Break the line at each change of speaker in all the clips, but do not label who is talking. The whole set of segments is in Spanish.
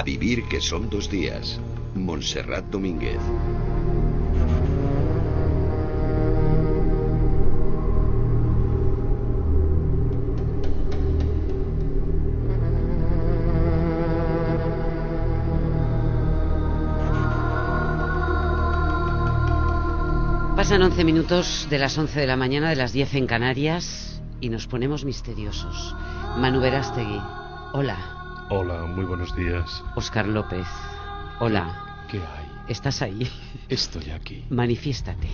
A vivir que son dos días. Montserrat Domínguez.
Pasan 11 minutos de las 11 de la mañana, de las 10 en Canarias, y nos ponemos misteriosos. Manu Verástegui, hola.
Hola, muy buenos días.
Oscar López, hola.
¿Qué hay?
¿Estás ahí?
Estoy aquí.
Manifiéstate.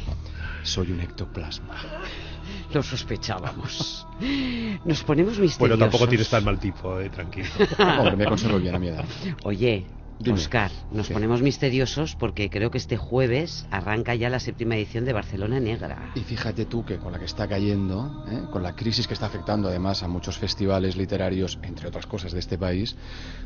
Soy un ectoplasma.
Lo sospechábamos. Nos ponemos misteriosos.
Bueno, tampoco tienes tan mal tipo, eh, tranquilo.
Hombre, me conservo bien a mi edad.
Oye,
Dime.
Oscar, nos
Sí.
ponemos misteriosos porque creo que este jueves arranca ya la séptima edición de Barcelona Negra.
Y fíjate tú que con la que está cayendo, ¿eh? con la crisis que está afectando además a muchos festivales literarios, entre otras cosas de este país,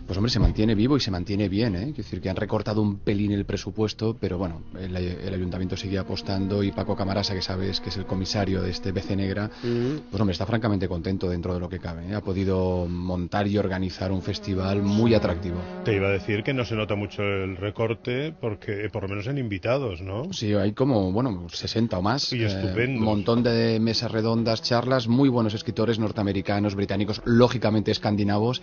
pues hombre, se mantiene vivo y se mantiene bien. ¿eh? Quiero decir que han recortado un pelín el presupuesto, pero bueno, el, el ayuntamiento sigue apostando y Paco Camarasa, que sabes que es el comisario de este BC Negra,
Mm.
pues hombre, está francamente contento dentro de lo que cabe. ¿eh? Ha podido montar y organizar un festival muy atractivo.
Te iba a decir que no se nota mucho el recorte, porque eh, por lo menos en invitados, ¿no?
Sí, hay como, bueno, 60 o más.
Y estupendos.
Un montón de mesas redondas, charlas, muy buenos escritores norteamericanos, británicos, lógicamente escandinavos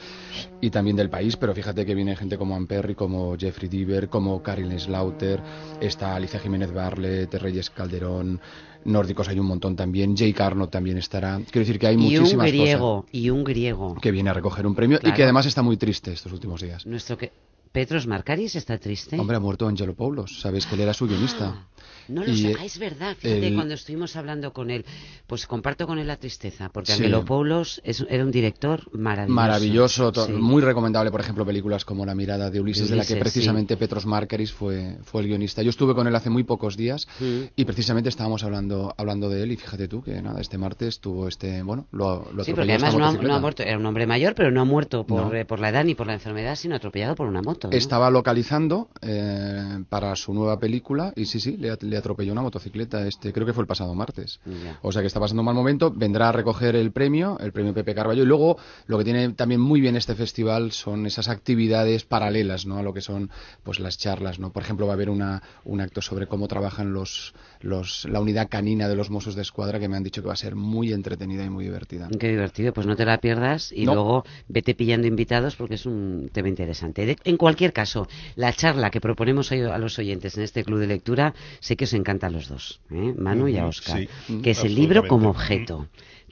y también del país, pero fíjate que viene gente como Anne Perry, como Jeffrey Diver, como Karin Slaughter, está Alicia Jiménez Barlet, Reyes Calderón, nórdicos hay un montón también, Jake Arnott también estará. Quiero decir que hay
y un
muchísimas
griego, y un griego.
que viene a recoger un premio y que además está muy triste estos últimos días.
Nuestro que... Petros Marcaris está triste.
Hombre, ha muerto Angelo Poulos, sabes que él era su guionista.
No lo sé.
eh,
Ah, es verdad. Fíjate,
el-
cuando estuvimos hablando con él, pues comparto con él la tristeza, porque
Sí.
Angelopoulos es, era un director maravilloso.
Maravilloso,
Sí.
muy recomendable, por ejemplo, películas como La mirada de Ulises, de, la que precisamente Petros Markaris fue, fue el guionista. Yo estuve con él hace muy pocos días
Mm.
y precisamente estábamos hablando, hablando de él y fíjate tú que nada, este martes tuvo este, bueno, lo, lo
Sí, porque además no ha,
motocicleta.
no ha muerto, era un hombre mayor, pero no ha muerto por,
No.
eh, por la edad ni por la enfermedad, sino atropellado por una moto. ¿no?
Estaba localizando eh, para su nueva película y sí, sí, le, at- le atropelló una motocicleta, este, creo que fue el pasado martes. O sea que está pasando un mal momento, vendrá a recoger el premio, el premio Pepe Carballo, y luego lo que tiene también muy bien este festival son esas actividades paralelas, ¿no? A lo que son pues las charlas, ¿no? Por ejemplo, va a haber una, un acto sobre cómo trabajan los, los, la unidad canina de los Mossos de Escuadra que me han dicho que va a ser muy entretenida y muy divertida.
Qué divertido, pues no te la pierdas y
No.
luego vete pillando invitados porque es un tema interesante. De- en cualquier caso, la charla que proponemos hoy a los oyentes en este club de lectura, sé que os encanta a los dos, ¿eh? Manu y a Oscar,
sí,
que es el libro como objeto.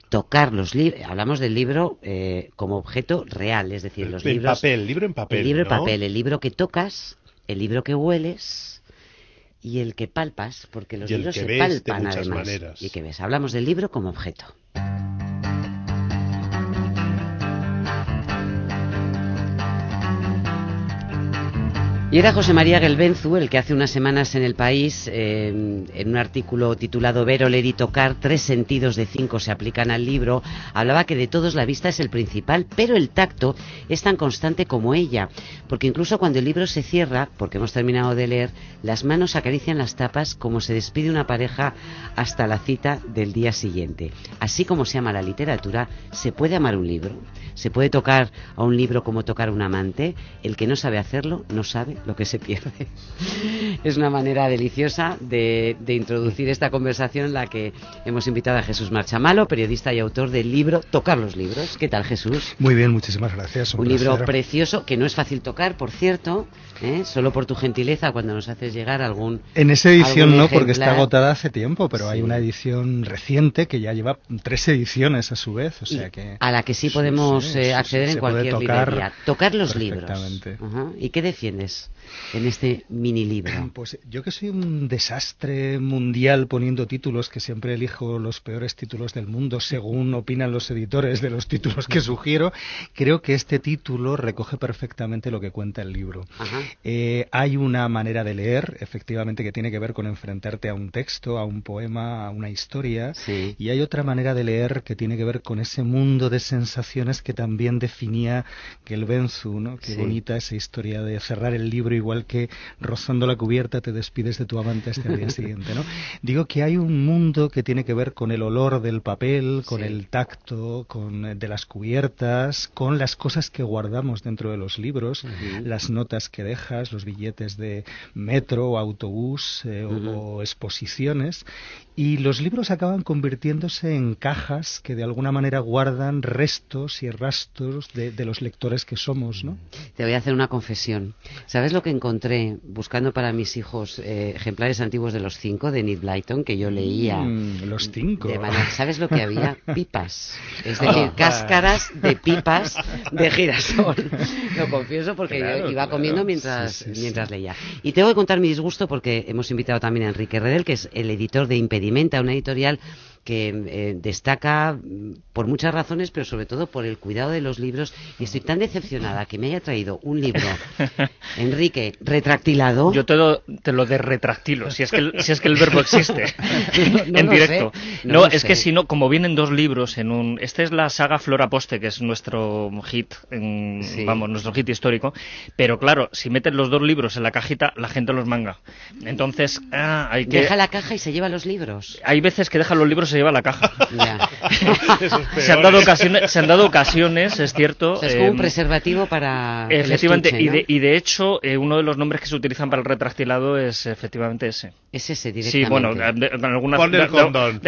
Tocar los libros, hablamos del libro eh, como objeto real, es decir, los libros.
papel, libro en papel.
el libro en papel, el libro que tocas, el libro que hueles y el que palpas, porque los
Y
libros se
de
palpan
muchas
además.
maneras.
Y que ves. Hablamos del libro como objeto. Y era José María Gelbenzu el que hace unas semanas en El País, eh, en un artículo titulado Ver, oler y tocar, tres sentidos de cinco se aplican al libro, hablaba que de todos la vista es el principal, pero el tacto es tan constante como ella, porque incluso cuando el libro se cierra, porque hemos terminado de leer, las manos acarician las tapas como se despide una pareja hasta la cita del día siguiente. Así como se ama la literatura, se puede amar un libro, se puede tocar a un libro como tocar a un amante, el que no sabe hacerlo no sabe lo que se pierde. Es una manera deliciosa de, de introducir esta conversación en la que hemos invitado a Jesús Marchamalo, periodista y autor del libro Tocar los libros. ¿Qué tal Jesús?
Muy bien, muchísimas gracias.
Un libro
placer.
precioso que no es fácil tocar, por cierto, ¿eh? solo por tu gentileza cuando nos haces llegar algún...
En esa edición no, porque está agotada hace tiempo, pero hay
Sí.
una edición reciente que ya lleva tres ediciones a su vez, o
y
sea que...
a la que sí podemos
sí,
eh,
sí,
acceder
sí,
en
se puede
cualquier
tocar
librería. Tocar los libros. Ajá. ¿Y qué defiendes en este mini libro?
Pues yo que soy un desastre mundial poniendo títulos, que siempre elijo los peores títulos del mundo según opinan los editores de los títulos que sugiero, creo que este título recoge perfectamente lo que cuenta el libro. Eh, hay una manera de leer, efectivamente, que tiene que ver con enfrentarte a un texto, a un poema, a una historia.
Sí.
Y hay otra manera de leer que tiene que ver con ese mundo de sensaciones que también definía Gelbenzu, ¿no? Qué
Sí.
bonita esa historia de cerrar el libro igual que rozando la cubierta te despides de tu amante hasta el día siguiente, ¿no? Digo que hay un mundo que tiene que ver con el olor del papel, con el tacto, con eh, de las cubiertas, con las cosas que guardamos dentro de los libros, las notas que dejas, los billetes de metro autobús eh, o exposiciones y los libros acaban convirtiéndose en cajas que de alguna manera guardan restos y rastros de, los lectores que somos, ¿no?
Te voy a hacer una confesión. ¿Sabes lo que encontré buscando para mis hijos eh, ejemplares antiguos de los cinco de Nick Blyton que yo leía?
Mm, los cinco.
¿Sabes lo que había? Pipas. Es decir, cáscaras de pipas de girasol. Lo confieso porque yo iba comiendo mientras, mientras leía. Y tengo que contar mi disgusto porque hemos invitado también a Enrique Redel, que es el editor de Impedimento una editorial que eh, destaca mm, por muchas razones, pero sobre todo por el cuidado de los libros. Y estoy tan decepcionada que me haya traído un libro, Enrique, retractilado.
Yo te lo, te lo de retractilo, si es que el, si es que el verbo existe en directo. no, es que si no, como vienen dos libros en un. Este es la saga Flora Poste, que es nuestro hit, vamos, nuestro hit histórico. Pero claro, si meten los dos libros en la cajita, la gente los manga. Entonces, ah, hay que.
Deja la caja y se lleva los libros.
Hay veces que dejan los libros lleva la caja. se, han dado ocasiones, se han dado ocasiones, es cierto.
es como un em, preservativo para.
Efectivamente, y, de, y, de, hecho, eh, uno de los nombres que se utilizan para el retractilado es efectivamente ese.
Es ese directamente.
Sí, bueno, en algunas.
Pon el condón,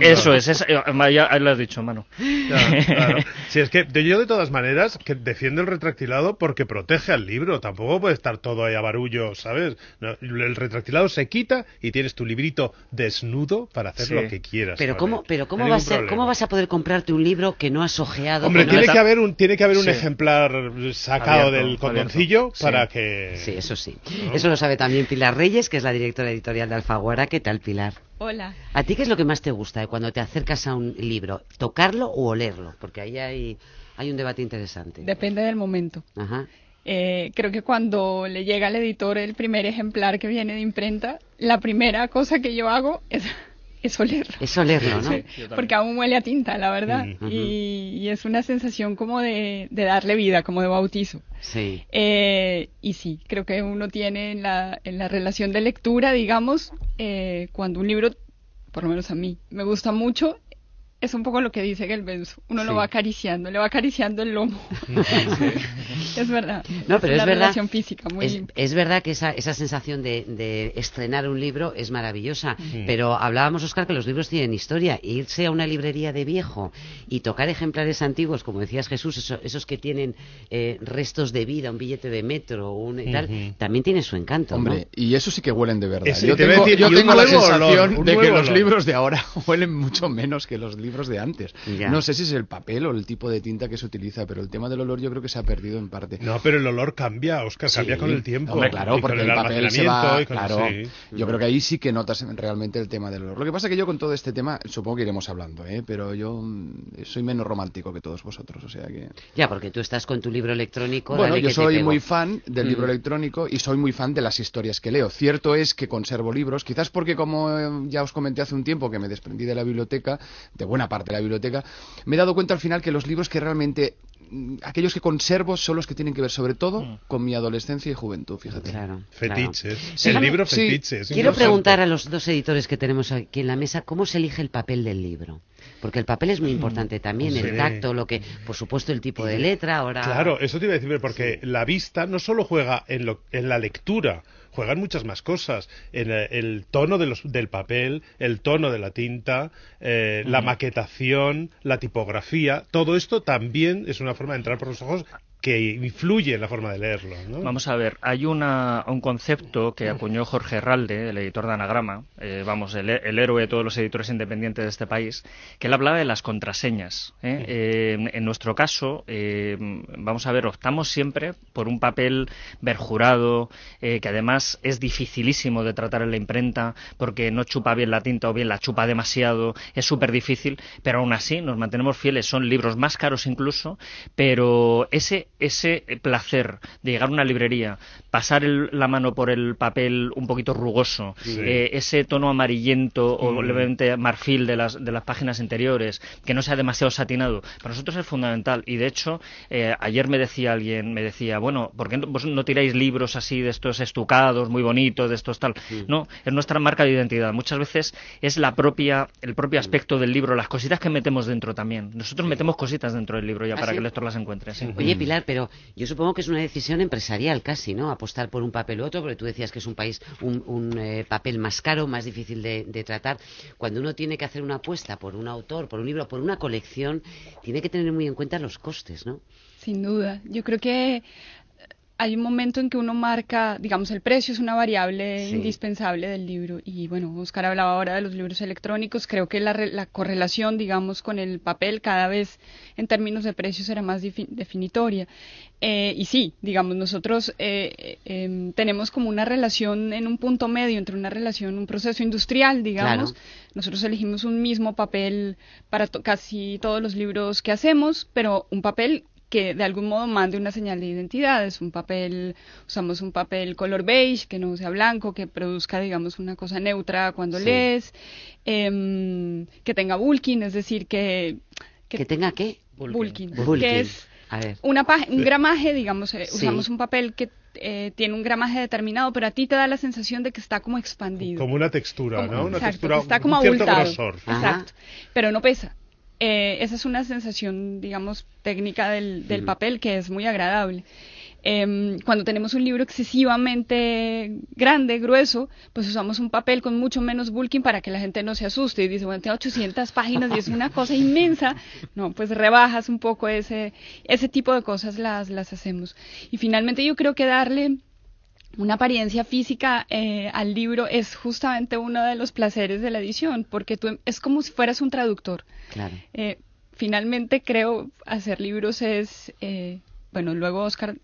Eso es, es eh, ya lo has dicho, mano.
Claro, Si es que yo, de todas maneras, que defiendo el retractilado porque protege al libro. Tampoco puede estar todo ahí a barullo, ¿sabes? el retractilado se quita y tienes tu librito desnudo para hacer lo que quieras.
Pero ¿cómo, pero cómo, vas a, ¿cómo vas a poder comprarte un libro que no has ojeado?
Hombre, tiene, que haber un, tiene que haber un ejemplar sacado del condoncillo para que...
Sí, eso sí. Eso lo sabe también Pilar Reyes, que es la directora editorial de Alfaguara. ¿Qué tal, Pilar?
Hola.
¿A ti qué es lo que más te gusta de cuando te acercas a un libro? ¿Tocarlo o olerlo? Porque ahí hay, hay un debate interesante.
Depende del momento. Ajá. Eh, creo que cuando le llega al editor el primer ejemplar que viene de imprenta, la primera cosa que yo hago es es olerlo.
Es olerlo, ¿no?
porque aún huele a tinta, la verdad. y, es una sensación como de, darle vida, como de bautizo.
Sí.
Eh, y sí, creo que uno tiene en la, en la relación de lectura, digamos, eh, cuando un libro, por lo menos a mí, me gusta mucho, es un poco lo que dice Gelbenz. Uno lo va acariciando, le va acariciando el lomo. es verdad.
No, pero es,
es
verdad.
física.
Es, verdad que esa, esa sensación de, estrenar un libro es maravillosa. Pero hablábamos, Oscar, que los libros tienen historia. Irse a una librería de viejo y tocar ejemplares antiguos, como decías Jesús, esos, que tienen eh, restos de vida, un billete de metro un, y tal, también tiene su encanto.
Hombre, y eso sí que huelen de verdad. yo tengo, yo tengo la sensación de que los libros de ahora huelen mucho menos que los libros libros de antes. No sé si es el papel o el tipo de tinta que se utiliza, pero el tema del olor yo creo que se ha perdido en parte.
No, pero el olor cambia, Oscar, cambia con el tiempo.
claro, porque el, papel se va... Claro, yo creo que ahí sí que notas realmente el tema del olor. Lo que pasa es que yo con todo este tema, supongo que iremos hablando, ¿eh? pero yo mm, soy menos romántico que todos vosotros, o sea que...
Ya, porque tú estás con tu libro electrónico.
Bueno, yo soy muy fan del libro mm. electrónico y soy muy fan de las historias que leo. Cierto es que conservo libros, quizás porque como eh, ya os comenté hace un tiempo que me desprendí de la biblioteca, de buena parte de la biblioteca, me he dado cuenta al final que los libros que realmente mm, aquellos que conservo son los que tienen que ver sobre todo mm. con mi adolescencia y juventud, fíjate.
Claro,
fetiches. El libro fetiches.
Quiero preguntar a los dos editores que tenemos aquí en la mesa cómo se elige el papel del libro. Porque el papel es muy importante también, el tacto, lo que, por supuesto, el tipo de letra. Ahora.
Claro, eso te iba a decir, porque la vista no solo juega en, lo, en la lectura, juegan muchas más cosas. En el, tono de los, del papel, el tono de la tinta, eh, la maquetación, la tipografía, todo esto también es una forma de entrar por los ojos que influye en la forma de leerlo.
Vamos a ver, hay una, un concepto que acuñó Jorge Herralde, el editor de Anagrama, eh, vamos, el, héroe de todos los editores independientes de este país, que él hablaba de las contraseñas. ¿eh? Eh, en nuestro caso, vamos a ver, optamos siempre por un papel verjurado, que además es dificilísimo de tratar en la imprenta porque no chupa bien la tinta o bien la chupa demasiado, es súper difícil, pero aún así nos mantenemos fieles, son libros más caros incluso, pero ese ese placer de llegar a una librería, pasar la mano por el papel un poquito rugoso, eh, ese tono amarillento o mm. levemente marfil de las, de las páginas interiores, que no sea demasiado satinado, para nosotros es fundamental. Y de hecho, eh, ayer me decía alguien, me decía, bueno, ¿por qué no, vos no tiráis libros así de estos estucados, muy bonitos, de estos tal? No, es nuestra marca de identidad. Muchas veces es la propia, el propio aspecto del libro, las cositas que metemos dentro también. Nosotros metemos cositas dentro del libro ya ¿Ah, para que el lector las encuentre.
Oye, Pilar, pero yo supongo que es una decisión empresarial casi, ¿no? Apostar por un papel u otro, porque tú decías que es un país, un, eh, papel más caro, más difícil de, de, tratar. Cuando uno tiene que hacer una apuesta por un autor, por un libro, por una colección, tiene que tener muy en cuenta los costes, ¿no?
Sin duda. Yo creo que hay un momento en que uno marca, digamos, el precio es una variable indispensable del libro. Y bueno, Oscar hablaba ahora de los libros electrónicos. Creo que la, correlación, digamos, con el papel cada vez en términos de precios será más definitoria. Eh, y sí, digamos, nosotros eh, em, tenemos como una relación en un punto medio entre una relación, un proceso industrial, digamos. Nosotros elegimos un mismo papel para casi todos los libros que hacemos, pero un papel que de algún modo mande una señal de identidad. Es un papel, usamos un papel color beige, que no sea blanco, que produzca, digamos, una cosa neutra cuando lees, em, que tenga bulking, es decir, que...
¿Que, tenga qué?
Bulking. Que es Una un gramaje, digamos, eh, usamos un papel que eh, tiene un gramaje determinado, pero a ti te da la sensación de que está como expandido.
Como una textura, ¿no? Una
textura, está como abultado. Exacto. Pero no pesa. Eh, esa es una sensación, digamos, técnica del, del papel que es muy agradable. Em, cuando tenemos un libro excesivamente grande, grueso, pues usamos un papel con mucho menos bulking para que la gente no se asuste y dice, bueno, tiene 800 páginas y es una cosa inmensa. No, pues rebajas un poco ese, ese tipo de cosas las, las hacemos. Y finalmente yo creo que darle una apariencia física eh, al libro es justamente uno de los placeres de la edición, porque tú es como si fueras un traductor.
Claro.
Eh, finalmente creo hacer libros es, eh, bueno, luego Oscar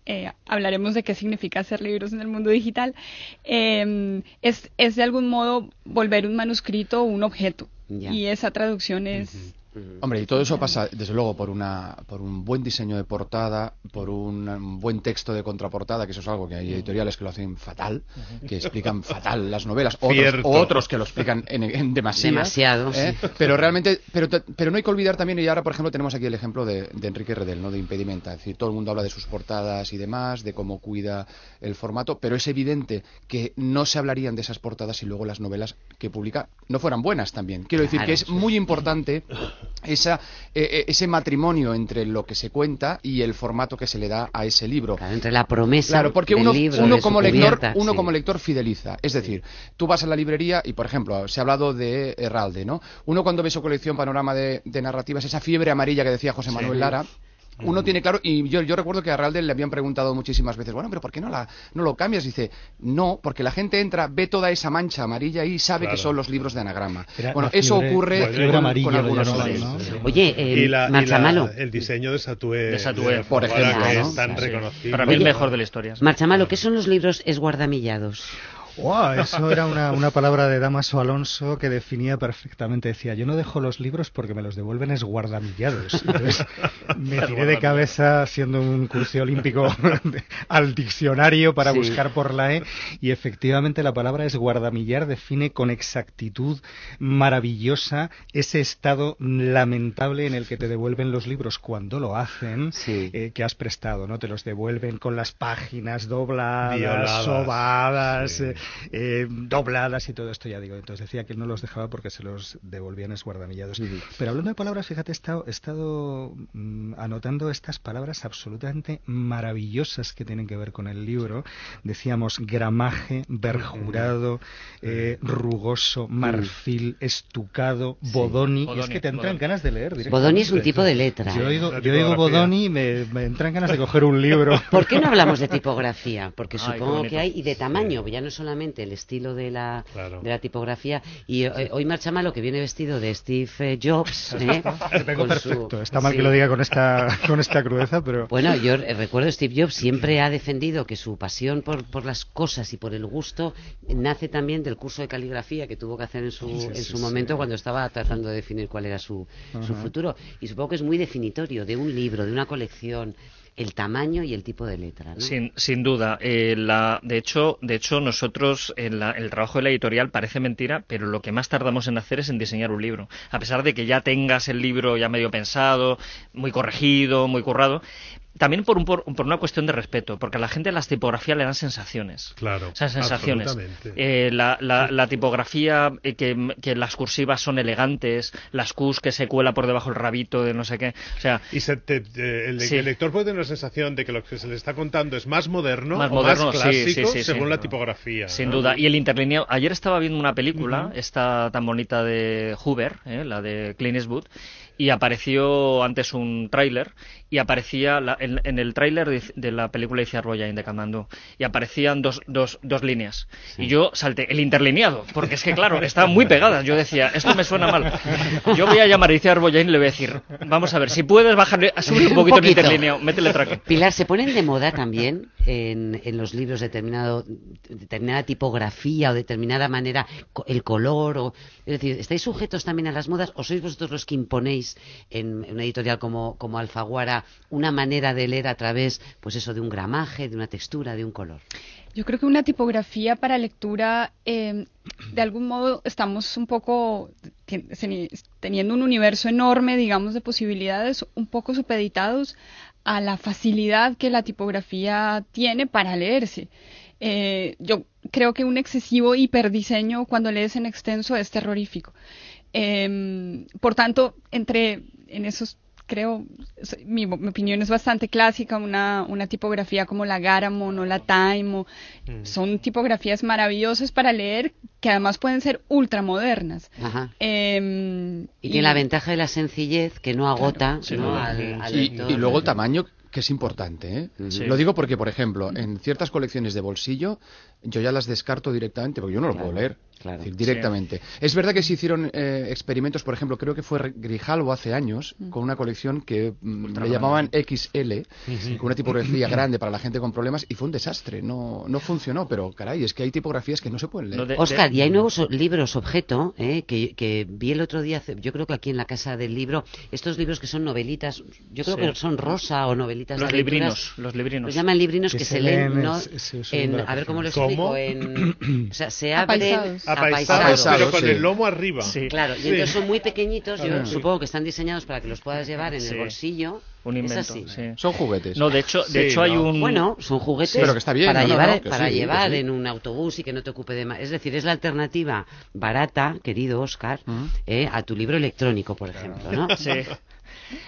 hablaremos de qué significa hacer libros en el mundo digital, em, es, es de algún modo volver un manuscrito un objeto. Y esa traducción es...
Hombre, y todo eso pasa, desde luego, por, una, por un buen diseño de portada, por un buen texto de contraportada, que eso es algo que hay editoriales que lo hacen fatal, que explican fatal las novelas, otros, o otros que lo explican en,
demasiado. ¿eh?
Pero realmente, pero, pero no hay que olvidar también, y ahora, por ejemplo, tenemos aquí el ejemplo de, Enrique Redel, ¿no? de Impedimenta. Es decir, todo el mundo habla de sus portadas y demás, de cómo cuida el formato, pero es evidente que no se hablarían de esas portadas si luego las novelas que publica no fueran buenas también. Quiero decir que es muy importante esa, eh, eh, ese matrimonio entre lo que se cuenta y el formato que se le da a ese libro.
entre la promesa
claro, porque uno, uno como lector, uno como lector fideliza. Es decir, tú vas a la librería y, por ejemplo, se ha hablado de Herralde, ¿no? Uno cuando ve su colección Panorama de, de Narrativas, esa fiebre amarilla que decía José Manuel Lara, uno tiene claro, y yo, yo recuerdo que a Ralde le habían preguntado muchísimas veces, bueno, pero ¿por qué no, la, no lo cambias? Dice, no, porque la gente entra, ve toda esa mancha amarilla y sabe que son los libros de anagrama. bueno, eso ocurre con, algunos
Oye, eh, Marchamalo.
el diseño de Satué,
de
por ejemplo, es tan reconocible.
Para mí el mejor de la historia.
Marchamalo, ¿qué son los libros esguardamillados?
Wow, eso era una, una, palabra de Damaso Alonso que definía perfectamente. Decía, yo no dejo los libros porque me los devuelven esguardamillados. Entonces me tiré de cabeza, siendo un curso olímpico, al diccionario para buscar por la E. Y efectivamente la palabra esguardamillar define con exactitud maravillosa ese estado lamentable en el que te devuelven los libros cuando lo hacen, eh, que has prestado, ¿no? Te los devuelven con las páginas dobladas, sobadas. Eh, eh, dobladas y todo esto, ya digo. Entonces decía que él no los dejaba porque se los devolvían esguardamillados. Pero hablando de palabras, fíjate, he estado, he estado mm, anotando estas palabras absolutamente maravillosas que tienen que ver con el libro. Decíamos gramaje, verjurado, eh, rugoso, marfil, estucado, bodoni. Y es que te entran ganas de leer.
Bodoni es un tipo de letra.
Yo digo, yo digo bodoni y me, me, entran ganas de coger un libro.
¿Por qué no hablamos de tipografía? Porque supongo que hay, y de tamaño, ya no solamente el estilo de la, de la tipografía. Y eh, hoy marcha malo que viene vestido de Steve eh, Jobs. ¿eh?
perfecto. Está mal que lo diga con esta, con esta crudeza, pero.
Bueno, yo recuerdo Steve Jobs siempre ha defendido que su pasión por, por las cosas y por el gusto nace también del curso de caligrafía que tuvo que hacer en su, en su momento cuando estaba tratando de definir cuál era su, su futuro. Y supongo que es muy definitorio de un libro, de una colección el tamaño y el tipo de letra.
Sin, sin duda. Eh, la, de, hecho, de hecho, nosotros, en la- el trabajo de la editorial parece mentira, pero lo que más tardamos en hacer es en diseñar un libro. A pesar de que ya tengas el libro ya medio pensado, muy corregido, muy currado, también por, un, por, por una cuestión de respeto, porque a la gente las tipografías le dan sensaciones.
Claro,
O sea, sensaciones. Eh, la, la- la tipografía, eh, que, que las cursivas son elegantes, las Qs que se cuela por debajo el rabito de no sé qué. O sea,
Y se te- el,
Sí.
el lector puede tener la sensación de que lo que se le está contando es más moderno
Más
o
moderno,
más clásico
sí, sí,
según la tipografía.
Sin
¿no?
duda. Y el interlineado. Ayer estaba viendo una película, esta tan bonita de Hoover, ¿eh? la de Clint Eastwood, y apareció antes un tráiler, y aparecía la- en, en el tráiler de, de la película de Iciar Boyain de Kamandú, y aparecían dos, dos, dos líneas. Y yo salté, el interlineado, porque es que claro, estaban muy pegadas. Yo decía, esto me suena mal. Yo voy a llamar a Iciar Boyain y le voy a decir, vamos a ver, si puedes bajarle, subir un
Un
poquito el
poquito.
interlineado, métele traque.
Pilar, ¿se ponen de moda también en, en los libros determinado, determinada tipografía o determinada manera, el color? O, es decir, ¿estáis sujetos también a las modas o sois vosotros los que imponéis en, en una editorial como, como Alfaguara una manera de leer a través, pues eso, de un gramaje, de una textura, de un color?
Yo creo que una tipografía para lectura, eh, de algún modo estamos un poco teniendo un universo enorme, digamos, de posibilidades, un poco supeditados a la facilidad que la tipografía tiene para leerse. Eh, yo creo que un excesivo hiperdiseño cuando lees en extenso es terrorífico. Em, por tanto, entre en esos creo, mi, mi opinión es bastante clásica, una, una tipografía como la Garamond o la Time, o- son tipografías maravillosas para leer que además pueden ser ultramodernas.
Ajá.
Em,
Y tiene la ventaja de la sencillez que no agota
Sí,
¿no?
sí.
al, al
Y, y luego el tamaño, que es importante. ¿eh?
Sí.
Lo digo porque, por ejemplo, en ciertas colecciones de bolsillo, yo ya las descarto directamente porque yo no lo
Claro,
puedo leer.
claro.
Es decir, directamente. Es verdad que se hicieron eh, experimentos, por ejemplo, creo que fue Grijalvo hace años, con una colección que mm, le llamaban XL, con una tipografía grande para la gente con problemas, y fue un desastre. No, no funcionó, pero caray, es que hay tipografías que no se pueden leer.
No, de-
Oscar,
de-
y hay nuevos libros objeto eh, que, que vi el otro día, yo creo que aquí en la casa del libro, estos libros que son novelitas, yo creo
Sí.
que son rosa o novelitas
Los
de
librinos, los librinos.
Los llaman librinos que,
Que
se,
se
leen,
leen
¿no?
es- es- es
en, a ver cómo lo
¿Cómo?
explico, en, o sea, se abren
Apaisados.
Pero con
sí.
el lomo arriba.
Sí.
Claro, y
Sí.
entonces son muy pequeñitos, yo
Ah.
supongo que están diseñados para que los puedas llevar en
Sí.
el bolsillo.
Un
es
invento.
así.
sí.
Son juguetes.
No, de hecho, de
Sí,
hecho hay
no.
un.
Bueno, son juguetes
Pero que está bien,
para
no,
llevar,
no,
para llevar
sí.
en un autobús y que no te ocupe de más. Es decir, es la alternativa barata, querido Oscar, eh, a tu libro electrónico, por ejemplo, ¿no?
Sí.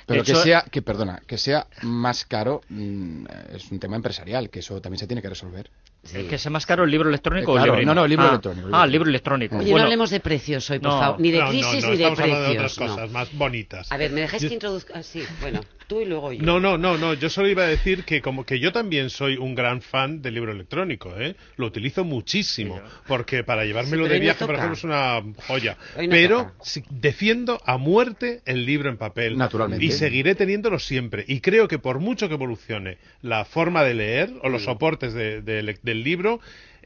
Pero
De
que
hecho-
sea, que perdona, que sea más caro mm, es un tema empresarial, que eso también se tiene que resolver.
Sí.
¿Que sea más caro el libro electrónico
Eh,
o el
claro,
librino?
no, no, el libro
Ah,
electrónico, el
Ah,
libro
el libro electrónico.
Oye, no
Bueno,
hablemos de precios hoy, por
no.
favor. Ni de
No, no,
crisis
no,
ni de
estamos hablando de
precios.
otras
no.
cosas más bonitas.
A ver, ¿me dejáis
Yo-
que introduzca? Ah, sí, bueno, tú y luego yo.
No, no, no, no. Yo solo iba a decir que como que yo también soy un gran fan del libro electrónico, ¿eh? Lo utilizo muchísimo porque para llevármelo
Sí,
de
no
viaje, por ejemplo, es una joya.
No
pero sí, defiendo a muerte el libro en papel.
Naturalmente.
Y seguiré teniéndolo siempre. Y creo que por mucho que evolucione la forma de leer o los soportes de- de- del libro,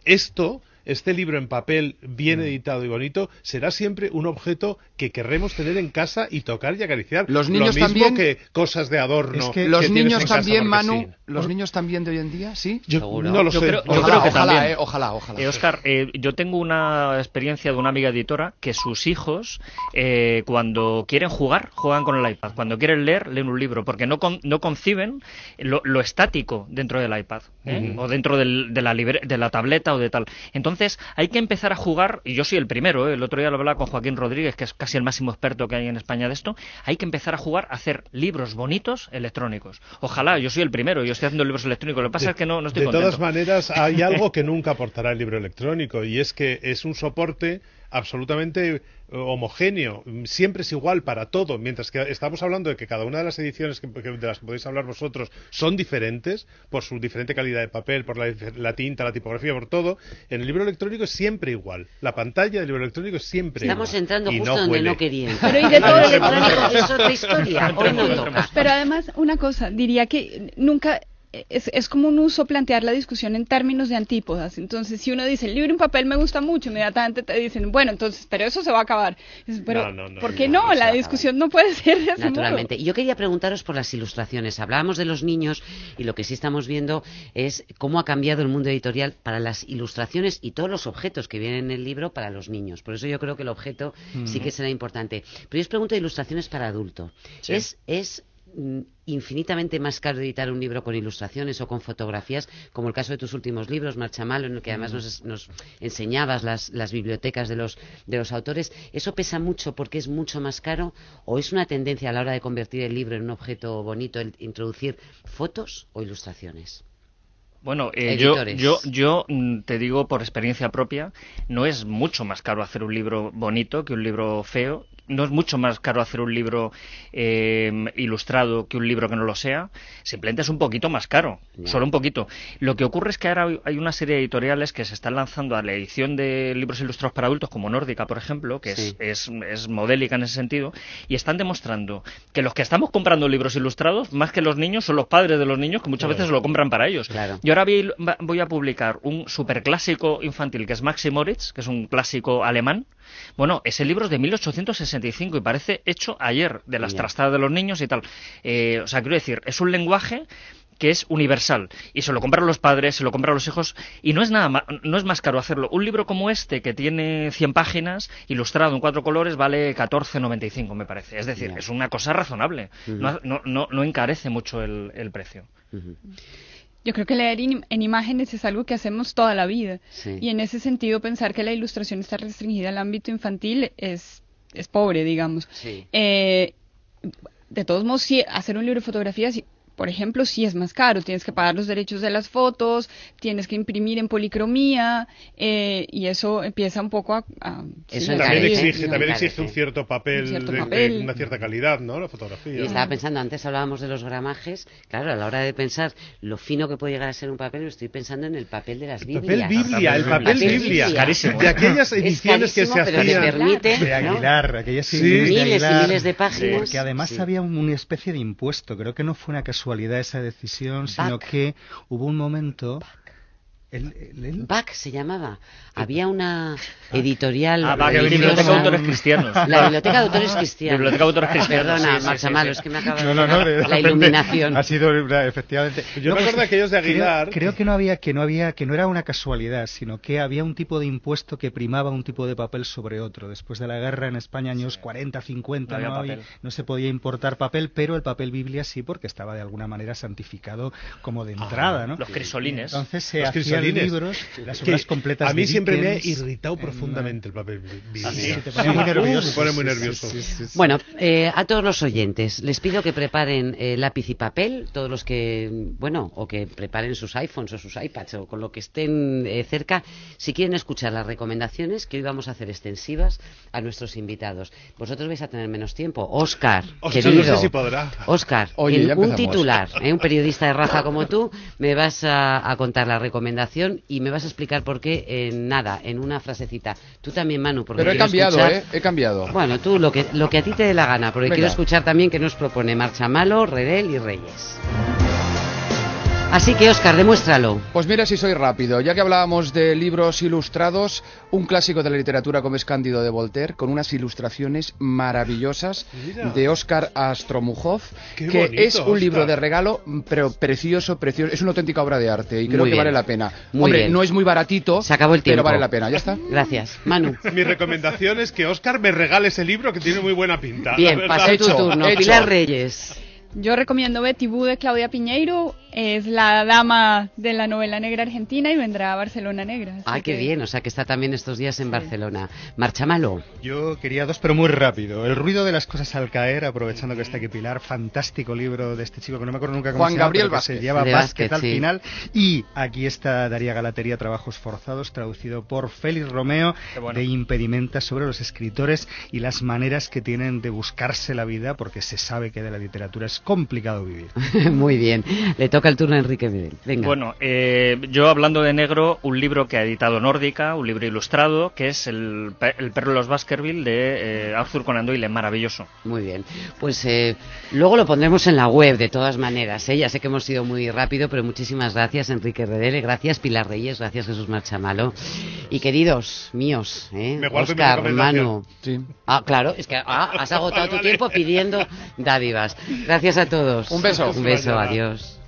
esto este libro en papel
Mm.
bien editado y bonito será siempre un objeto que querremos tener en casa y tocar y acariciar.
Los
Lo
niños
mismo
también-
que cosas de adorno.
Es que
Los niños también, Manu,
sí.
los niños también de hoy en día, ¿sí?
Yo
Seguro.
no lo
Yo
sé.
creo- yo
ojalá,
creo que
ojalá,
también.
eh, ojalá, ojalá.
Eh, Oscar, eh, yo tengo una experiencia de una amiga editora que sus hijos, eh, cuando quieren jugar, juegan con el iPad. Cuando quieren leer, leen un libro, porque no, con- no conciben lo, lo estático dentro del iPad, ¿eh? o dentro del- de, la libre- de la tableta o de tal. Entonces, hay que empezar a jugar, y yo soy el primero, ¿eh? el otro día lo hablaba con Joaquín Rodríguez, que es casi el máximo experto que hay en España de esto, hay que empezar a jugar a hacer libros bonitos electrónicos. Ojalá, yo soy el primero, yo estoy haciendo libros electrónicos, lo que pasa es que no, no estoy
de
contento.
todas maneras, hay algo que nunca aportará el libro electrónico y es que es un soporte absolutamente eh, homogéneo, siempre es igual para todo, mientras que estamos hablando de que cada una de las ediciones que, de las que podéis hablar vosotros son diferentes por su diferente calidad de papel, por la, la tinta, la tipografía, por todo. En el libro electrónico es siempre igual. La pantalla del libro electrónico es siempre
Estamos
igual.
entrando
Y
justo
no
donde
huele.
no querían.
Pero y de todo
el
el
electrónico es otra historia. Hoy no toca.
Pero además, una cosa, diría que nunca es, es como un uso plantear la discusión en términos de antípodas. Entonces, si uno dice, el libro en papel me gusta mucho, inmediatamente te dicen, bueno, entonces, pero eso se va a acabar. Pero,
No, no, no,
¿por qué
no,
la discusión no puede ser de ese.
Naturalmente. Y yo quería preguntaros por las ilustraciones. Hablábamos de los niños y lo que sí estamos viendo es cómo ha cambiado el mundo editorial para las ilustraciones y todos los objetos que vienen en el libro para los niños. Por eso yo creo que el objeto sí que será importante. Pero yo os pregunto de ilustraciones para adulto.
Sí.
¿Es, es infinitamente más caro editar un libro con ilustraciones o con fotografías, como el caso de tus últimos libros, Marchamalo, en el que además nos, nos enseñabas las, las bibliotecas de los, de los autores. ¿Eso pesa mucho porque es mucho más caro o es una tendencia a la hora de convertir el libro en un objeto bonito el introducir fotos o ilustraciones?
Bueno, eh, yo, yo, yo mm, te digo por experiencia propia, no es mucho más caro hacer un libro bonito que un libro feo. No es mucho más caro hacer un libro eh, ilustrado que un libro que no lo sea. Simplemente es un poquito más caro, solo un poquito. Lo que ocurre es que ahora hay- una serie de editoriales que se están lanzando a la edición de libros ilustrados para adultos, como Nórdica, por ejemplo, que
Sí.
es, es, es modélica en ese sentido, y están demostrando que los que estamos comprando libros ilustrados, más que los niños, son los padres de los niños que muchas
Claro.
veces lo compran para ellos.
Claro.
Y ahora voy, voy a publicar un superclásico infantil que es Maxi Moritz, que es un clásico alemán. Bueno, ese libro es de 1865 y parece hecho ayer, de las trastadas de los niños y tal. Eh, o sea, quiero decir, es un lenguaje que es universal y se lo compran los padres, se lo compran los hijos y no es nada no es más caro hacerlo. Un libro como este que tiene 100 páginas, ilustrado en cuatro colores, vale 14.95 me parece. Es decir, es una cosa razonable. no, no, no, no encarece mucho el, el precio.
Yo creo que leer in- en imágenes es algo que hacemos toda la vida.
Sí.
Y en ese sentido, pensar que la ilustración está restringida al ámbito infantil es, es pobre, digamos.
Sí.
Eh, de todos modos, sí, hacer un libro de fotografías, por ejemplo, sí es más caro. Tienes que pagar los derechos de las fotos, tienes que imprimir en policromía, eh, y eso empieza un poco a... a-
Eso
sí,
También exige, también exige un cierto papel,
Un cierto
de- de
papel.
una cierta calidad, ¿no? La fotografía.
Y estaba pensando, antes hablábamos de los gramajes, claro, a la hora de pensar lo fino que puede llegar a ser un papel, estoy pensando en el papel de las
Papel
Biblias.
Biblia, el papel
Papel
Biblia.
Biblia.
Carísimo.
De aquellas
Es
ediciones que se
te
hacían.
permite
de
¿no?
Aguilar, aquellas
Sí.
ediciones de
miles y miles de páginas.
Porque además
Sí.
había un- una especie de impuesto. Creo que no fue una casualidad esa decisión, sino que hubo un momento. El, el- el-
BAC se llamaba. Había una editorial.
Ah,
religiosa.
Biblioteca de Autores Cristianos.
La Biblioteca de Autores Cristianos.
Biblioteca de Autores Cristianos,
Perdona,
sí, sí,
Marchamalo,
sí.
es que me acaba
No, no, no, de
la
repente
iluminación.
Ha sido efectivamente.
Yo me acuerdo de aquellos de
creo-
Aguilar.
Creo, que no había, que no había, que no era una casualidad, sino que había un tipo de impuesto que primaba un tipo de papel sobre otro. Después de la guerra en España, años 40, 50,
No había
no, había-
papel.
no se podía importar papel, pero el papel Biblia sí, porque estaba de alguna manera santificado como de entrada, ¿no?
Los crisolines.
Entonces se
Los
libros, las
Que
obras completas
a mí
de
siempre me ha irritado
en-
profundamente el papel Biblia.
Sí, te ponía muy nervioso.
me pone muy
Sí, sí,
nervioso.
sí, sí, sí.
Bueno, eh, a todos los oyentes, les pido que preparen eh, lápiz y papel, todos los que, bueno, o que preparen sus iPhones o sus iPads o con lo que estén eh, cerca, si quieren escuchar las recomendaciones que hoy vamos a hacer extensivas a nuestros invitados. Vosotros vais a tener menos tiempo. Oscar,
Oscar,
querido.
no sé si podrá.
Oscar,
Oye,
un titular, eh, un periodista de raza como tú, me vas a, a contar la y me vas a explicar por qué en nada, en una frasecita. Tú también, Manu, porque
Pero he cambiado,
escuchar-
¿eh? He cambiado.
bueno, tú lo que, lo que a ti te dé la gana, porque
Venga.
quiero escuchar también que nos propone Marchamalo, Redel y Reyes. Así que, Oscar, demuéstralo.
Pues mira si soy rápido. Ya que hablábamos de libros ilustrados, un clásico de la literatura como es Cándido de Voltaire, con unas ilustraciones maravillosas
Mira.
de Óscar Astromujov,
Qué
que
bonito,
es un libro de regalo, pero precioso, precioso. Es una auténtica obra de arte y creo
Muy
que
bien.
vale la pena.
Muy
Hombre,
bien.
no es muy baratito,
Se acabó el tiempo.
pero vale la pena. ¿Ya está?
Gracias. Manu.
Mi recomendación es que Oscar me regale ese libro que tiene muy buena pinta.
Bien, pasé tu turno.
hecho.
Pilar Reyes.
Yo recomiendo Betty Boo de Claudia Piñeiro. Es la dama de la novela negra argentina y vendrá a Barcelona Negra.
Ay, qué
que-
bien. O sea, que está también estos días en Barcelona. Marchamalo.
Yo quería dos, pero muy rápido. El ruido de las cosas al caer, aprovechando que está aquí Pilar, fantástico libro de este chico que no me acuerdo nunca cómo
Juan
se llama,
Gabriel Vázquez.
se llama
De
Vázquez, al
sí.
final. Y aquí está Daría Galatería, Trabajos Forzados, traducido por Félix Romeo,
bueno.
de Impedimenta sobre los escritores y las maneras que tienen de buscarse la vida, porque se sabe que de la literatura es es complicado vivir.
Muy bien. Le toca el turno a Enrique Medel. Venga.
Bueno, eh, yo hablando de negro, un libro que ha editado Nórdica, un libro ilustrado, que es El, el perro de los Baskerville de eh, Arthur Conan Doyle, maravilloso.
Muy bien. Pues eh, luego lo pondremos en la web, de todas maneras. ¿eh? Ya sé que hemos sido muy rápido, pero muchísimas gracias, Enrique Redele. Gracias, Pilar Reyes. Gracias, Jesús Marchamalo. Y queridos míos, ¿eh?
Me
Oscar.
Sí.
Ah, claro, es que ah, has agotado
Vale,
tu
vale.
tiempo pidiendo dádivas. Gracias a todos.
Un beso.
Un beso, adiós.